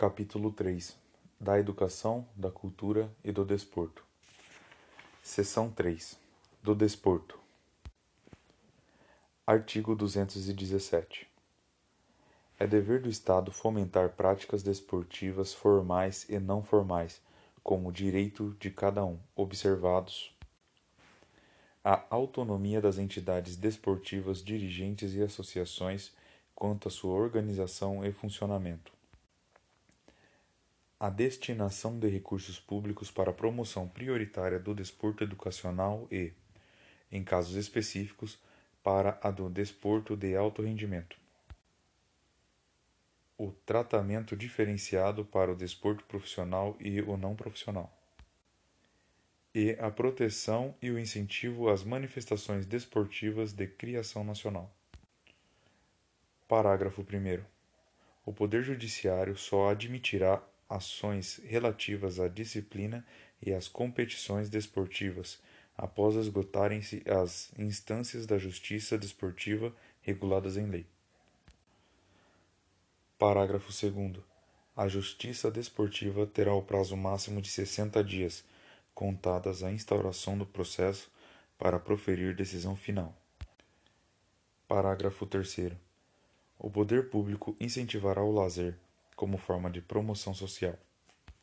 Capítulo 3 Da Educação, da Cultura e do Desporto. Seção 3 Do Desporto. Artigo 217. É dever do Estado fomentar práticas desportivas formais e não formais, como direito de cada um, observados a autonomia das entidades desportivas, dirigentes e associações quanto à sua organização e funcionamento a destinação de recursos públicos para a promoção prioritária do desporto educacional e, em casos específicos, para a do desporto de alto rendimento. O tratamento diferenciado para o desporto profissional e o não profissional. E a proteção e o incentivo às manifestações desportivas de criação nacional. Parágrafo 1. O Poder Judiciário só admitirá ações relativas à disciplina e às competições desportivas, após esgotarem-se as instâncias da justiça desportiva reguladas em lei. Parágrafo 2. A Justiça Desportiva terá o prazo máximo de 60 dias, contadas a instauração do processo, para proferir decisão final. Parágrafo 3. O poder público incentivará o lazer, como forma de promoção social.